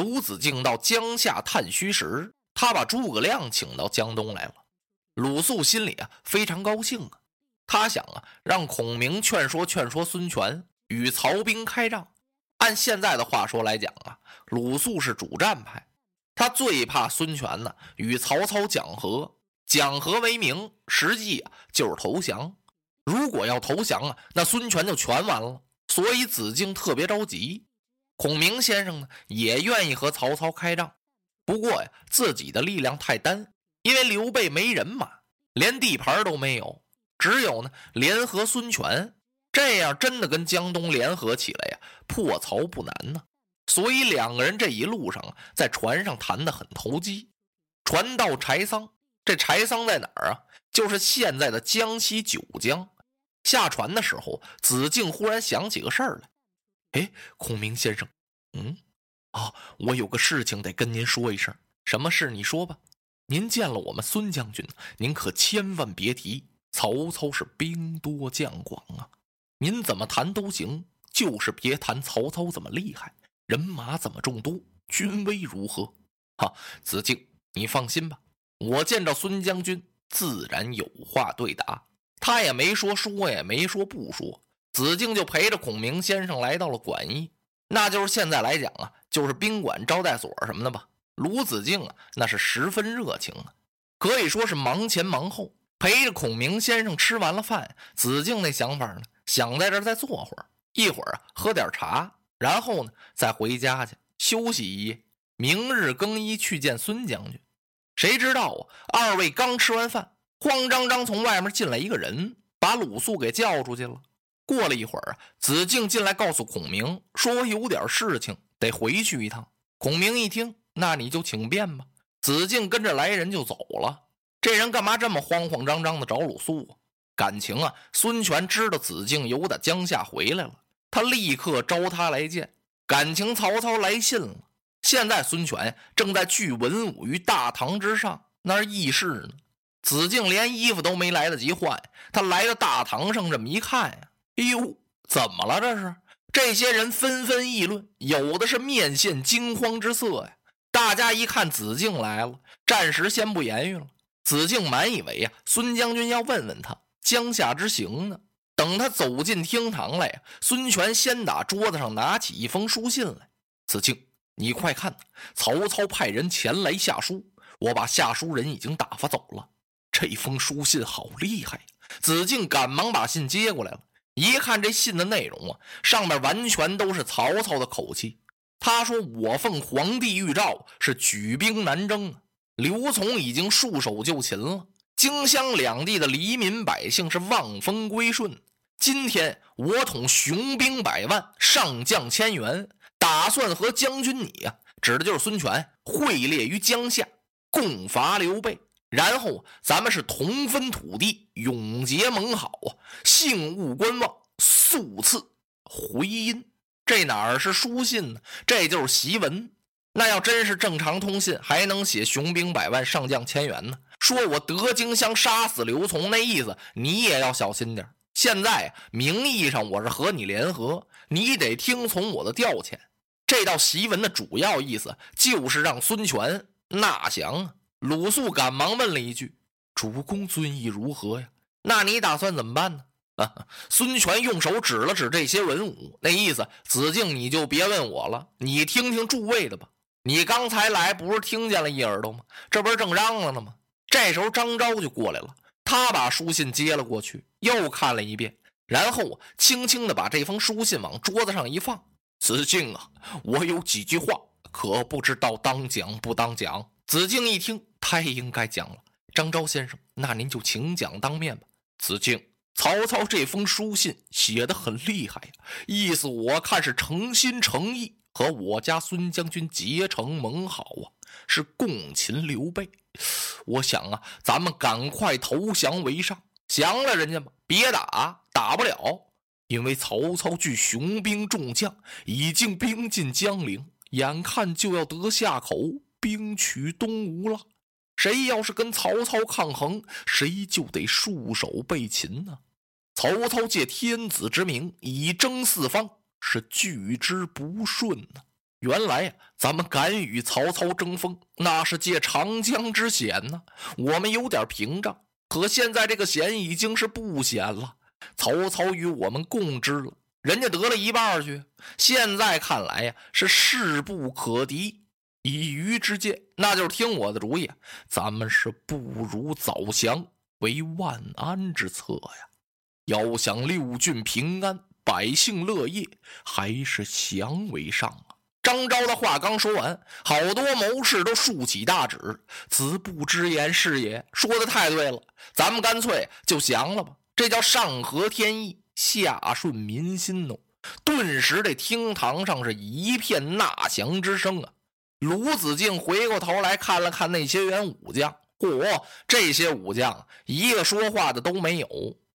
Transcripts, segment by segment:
鲁子敬到江夏探虚实，他把诸葛亮请到江东来了。鲁肃心里啊非常高兴啊，他想啊让孔明劝说劝说孙权与曹兵开仗。按现在的话说来讲啊，鲁肃是主战派，他最怕孙权呢与曹操讲和，讲和为名，实际啊就是投降。如果要投降啊，那孙权就全完了。所以子敬特别着急。孔明先生呢也愿意和曹操开仗，不过呀，自己的力量太单，因为刘备没人马，连地盘都没有，只有呢联合孙权，这样真的跟江东联合起来呀，破曹不难呢。所以两个人这一路上啊，在船上谈得很投机。船到柴桑，这柴桑在哪儿啊？就是现在的江西九江。下船的时候，子敬忽然想起个事儿来。哎，孔明先生，嗯，啊，我有个事情得跟您说一声。什么事？你说吧。您见了我们孙将军，您可千万别提曹操是兵多将广啊。您怎么谈都行，就是别谈曹操怎么厉害，人马怎么众多，军威如何。哈，子敬，你放心吧，我见着孙将军，自然有话对答。他也没说说，也没说不说。子敬就陪着孔明先生来到了馆驿，那就是现在来讲啊，就是宾馆、招待所什么的吧。鲁子敬啊，那是十分热情啊，可以说是忙前忙后，陪着孔明先生吃完了饭。子敬那想法呢，想在这儿再坐会儿，一会儿啊喝点茶，然后呢再回家去休息一夜，明日更衣去见孙将军。谁知道啊，二位刚吃完饭，慌张张从外面进来一个人，把鲁肃给叫出去了。过了一会儿啊，子敬进来告诉孔明说：“有点事情得回去一趟。”孔明一听，那你就请便吧。子敬跟着来人就走了。这人干嘛这么慌慌张张的找鲁肃啊？感情啊，孙权知道子敬由打江夏回来了，他立刻招他来见。感情曹操来信了，现在孙权正在聚文武于大堂之上，那儿议事呢。子敬连衣服都没来得及换，他来到大堂上这么一看呀。哎呦，怎么了？这是这些人纷纷议论，有的是面现惊慌之色呀。大家一看子敬来了，暂时先不言语了。子敬满以为呀，孙将军要问问他江夏之行呢。等他走进厅堂来，孙权先打桌子上拿起一封书信来。子敬，你快看，曹操派人前来下书，我把下书人已经打发走了。这封书信好厉害！子敬赶忙把信接过来了。一看这信的内容啊，上面完全都是曹操的口气。他说：“我奉皇帝御诏，是举兵南征。刘琮已经束手就擒了，荆襄两地的黎民百姓是望风归顺。今天我统雄兵百万，上将千员，打算和将军你啊，指的就是孙权，会列于江夏，共伐刘备。”然后咱们是同分土地，永结盟好啊！幸勿观望，速赐回音。这哪儿是书信呢？这就是檄文。那要真是正常通信，还能写雄兵百万，上将千员呢？说我得荆襄，杀死刘琮，那意思你也要小心点。现在名义上我是和你联合，你得听从我的调遣。这道檄文的主要意思就是让孙权纳降啊！鲁肃赶忙问了一句：“主公尊意如何呀？那你打算怎么办呢？”！孙权用手指了指这些文武，那意思：“子敬，你就别问我了，你听听诸位的吧。你刚才来不是听见了一耳朵吗？这不是正嚷嚷呢吗？”这时候张昭就过来了，他把书信接了过去，又看了一遍，然后轻轻的把这封书信往桌子上一放：“子敬啊，我有几句话，可不知道当讲不当讲。”子敬一听。太应该讲了，张昭先生，那您就请讲当面吧。子敬，曹操这封书信写的很厉害呀，意思我看是诚心诚意和我家孙将军结成盟好啊，是共擒刘备。我想啊，咱们赶快投降为上，降了人家吧，别打，打不了，因为曹操聚雄兵众将，已经兵进江陵，眼看就要得下口，兵取东吴了。谁要是跟曹操抗衡，谁就得束手被擒呢。曹操借天子之名以征四方，是拒之不顺呢。原来呀，咱们敢与曹操争锋，那是借长江之险呢。我们有点屏障，可现在这个险已经是不险了。曹操与我们共之了，人家得了一半去。现在看来呀，是势不可敌。以愚之见，那就是听我的主意。咱们是不如早降，为万安之策呀。要想六郡平安，百姓乐业，还是降为上啊。张昭的话刚说完，好多谋士都竖起大指：“子不知言是也，说的太对了，咱们干脆就降了吧。这叫上合天意，下顺民心呢。”顿时，这厅堂上是一片纳降之声啊！卢子敬回过头来看了看那些员武将，嚯，这些武将一个说话的都没有，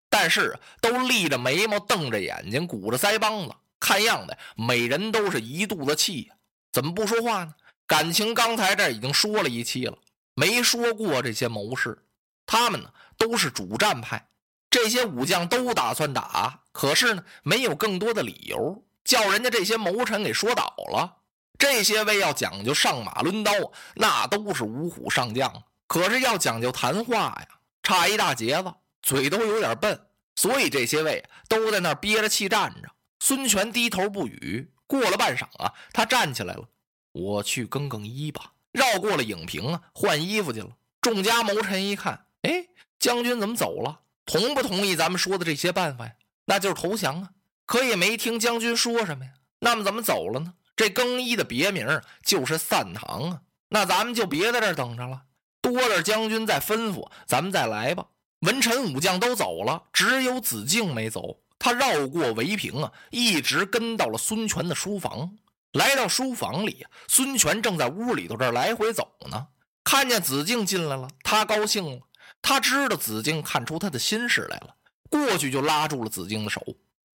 但是都立着眉毛，瞪着眼睛，鼓着腮帮子。看样子，每人都是一肚子气呀！怎么不说话呢？感情刚才这已经说了一期了，没说过这些谋士。他们呢都是主战派，这些武将都打算打，可是呢没有更多的理由，叫人家这些谋臣给说倒了。这些位要讲究上马抡刀，那都是五虎上将，可是要讲究谈话呀，差一大截子，嘴都有点笨，所以这些位都在那憋着气站着。孙权低头不语，过了半晌啊，他站起来了。我去更更衣吧。绕过了影屏啊，换衣服去了。众家谋臣一看，哎，将军怎么走了？同不同意咱们说的这些办法呀？那就是投降啊。可也没听将军说什么呀。那么怎么走了呢？这更衣的别名就是散堂啊。那咱们就别在这儿等着了，多了将军再吩咐，咱们再来吧。文臣武将都走了，只有子敬没走。他绕过围屏啊，一直跟到了孙权的书房。来到书房里孙权正在屋里头这来回走呢。看见子敬进来了，他高兴了。他知道子敬看出他的心事来了，过去就拉住了子敬的手：“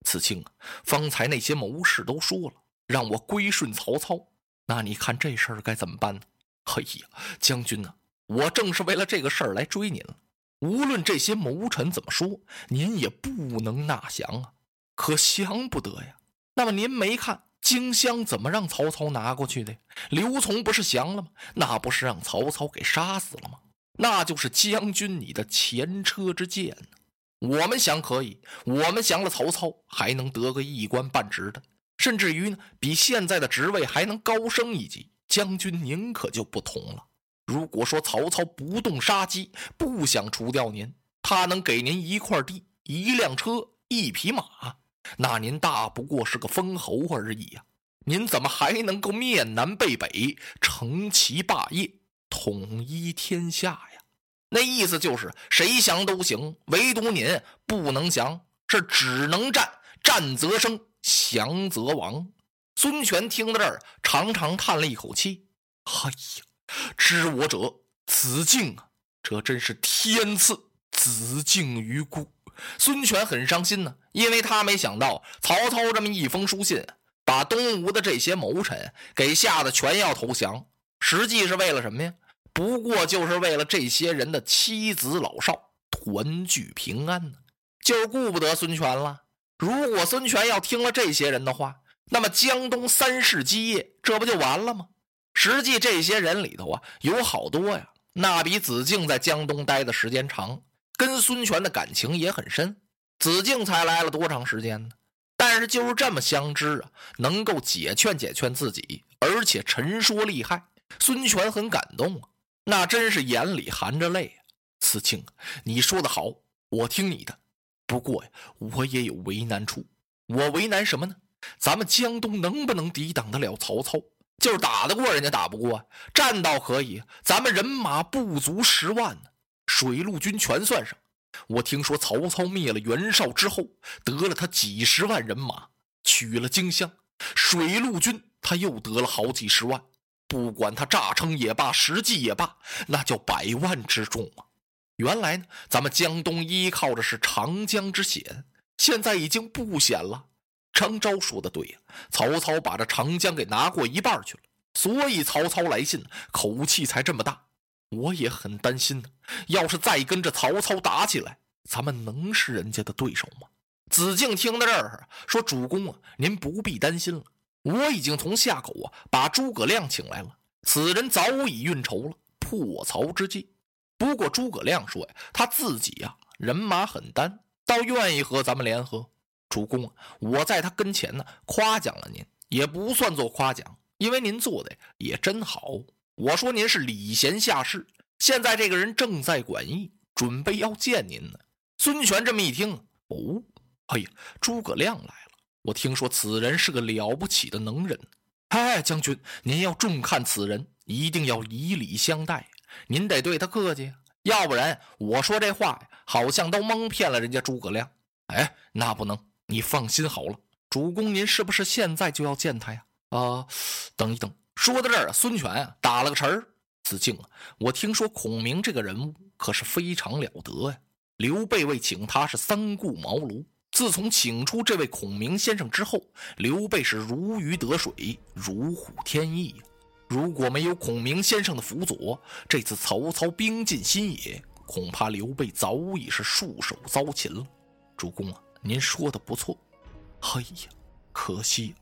子敬啊，方才那些谋士都说了，让我归顺曹操。那你看这事儿该怎么办呢？”“哎呀，将军呢？我正是为了这个事儿来追您了。”无论这些谋臣怎么说，您也不能纳降啊！可降不得呀。那么您没看荆襄怎么让曹操拿过去的？刘琮不是降了吗？那不是让曹操给杀死了吗？那就是将军你的前车之鉴。我们降可以，我们降了曹操，还能得个一官半职的，甚至于呢，比现在的职位还能高升一级。将军您可就不同了。如果说曹操不动杀机，不想除掉您，他能给您一块地、一辆车、一匹马，那您大不过是个封侯而已呀！您怎么还能够面南背北，成其霸业，统一天下呀？那意思就是谁降都行，唯独您不能降，是只能战，战则生，降则亡。孙权听到这儿，长长叹了一口气：“哎呀！”知我者，子敬啊！这真是天赐子敬于孤。孙权很伤心呢，因为他没想到曹操这么一封书信，把东吴的这些谋臣给吓得全要投降。实际是为了什么呀？不过就是为了这些人的妻子老少团聚平安呢，就是顾不得孙权了。如果孙权要听了这些人的话，那么江东三世基业，这不就完了吗？实际这些人里头啊，有好多呀，那比子敬在江东待的时间长，跟孙权的感情也很深。子敬才来了多长时间呢？但是就是这么相知啊，能够解劝解劝自己，而且陈说厉害，孙权很感动啊，那真是眼里含着泪啊。子敬，你说的好，我听你的。不过呀，我也有为难处。我为难什么呢？咱们江东能不能抵挡得了曹操？就是打得过人家打不过，战倒可以，咱们人马不足十万呢，水陆军全算上。我听说曹操灭了袁绍之后，得了他几十万人马，取了荆襄，水陆军他又得了好几十万。不管他诈称也罢，实际也罢，那叫百万之众啊！原来呢，咱们江东依靠的是长江之险，现在已经不险了。张昭说的对呀，曹操把这长江给拿过一半去了，所以曹操来信口气才这么大。我也很担心呢，要是再跟着曹操打起来，咱们能是人家的对手吗？子敬听到这儿说：“主公啊，您不必担心了，我已经从夏口啊把诸葛亮请来了，此人早已运筹了破曹之计。不过诸葛亮说呀，他自己呀人马很单，倒愿意和咱们联合。主公啊，我在他跟前呢夸奖了您，也不算做夸奖，因为您做的也真好。我说您是礼贤下士，现在这个人正在馆驿，准备要见您呢。孙权这么一听，哦，哎呀，诸葛亮来了！我听说此人是个了不起的能人。哎，将军，您要重看此人，一定要以礼相待。您得对他客气，要不然我说这话，好像都蒙骗了人家诸葛亮。哎，那不能，你放心好了，主公，您是不是现在就要见他呀？啊，等一等。说到这儿，孙权打了个沉儿。子敬啊，我听说孔明这个人物可是非常了得呀。刘备为请他是三顾茅庐。自从请出这位孔明先生之后，刘备是如鱼得水，如虎添翼呀。如果没有孔明先生的辅佐，这次曹操兵进新野，恐怕刘备早已是束手遭擒了。主公啊，您说的不错。哎呀，可惜，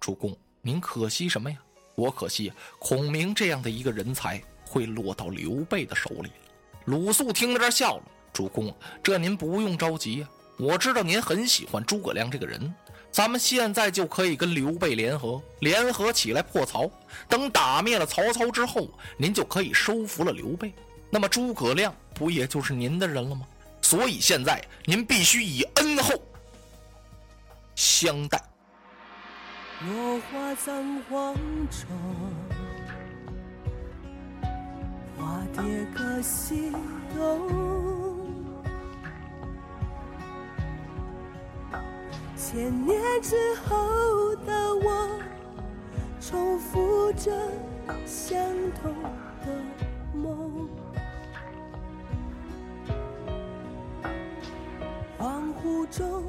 主公，您可惜什么呀？我可惜孔明这样的一个人才会落到刘备的手里。鲁肃听到这笑了。主公，这您不用着急呀。我知道您很喜欢诸葛亮这个人，咱们现在就可以跟刘备联合，联合起来破曹。等打灭了曹操之后，您就可以收服了刘备。那么诸葛亮不也就是您的人了吗？所以现在您必须以恩厚相待。落花葬黄冢，花蝶各西东。千年之后的我，重复着相同的梦。恍惚中。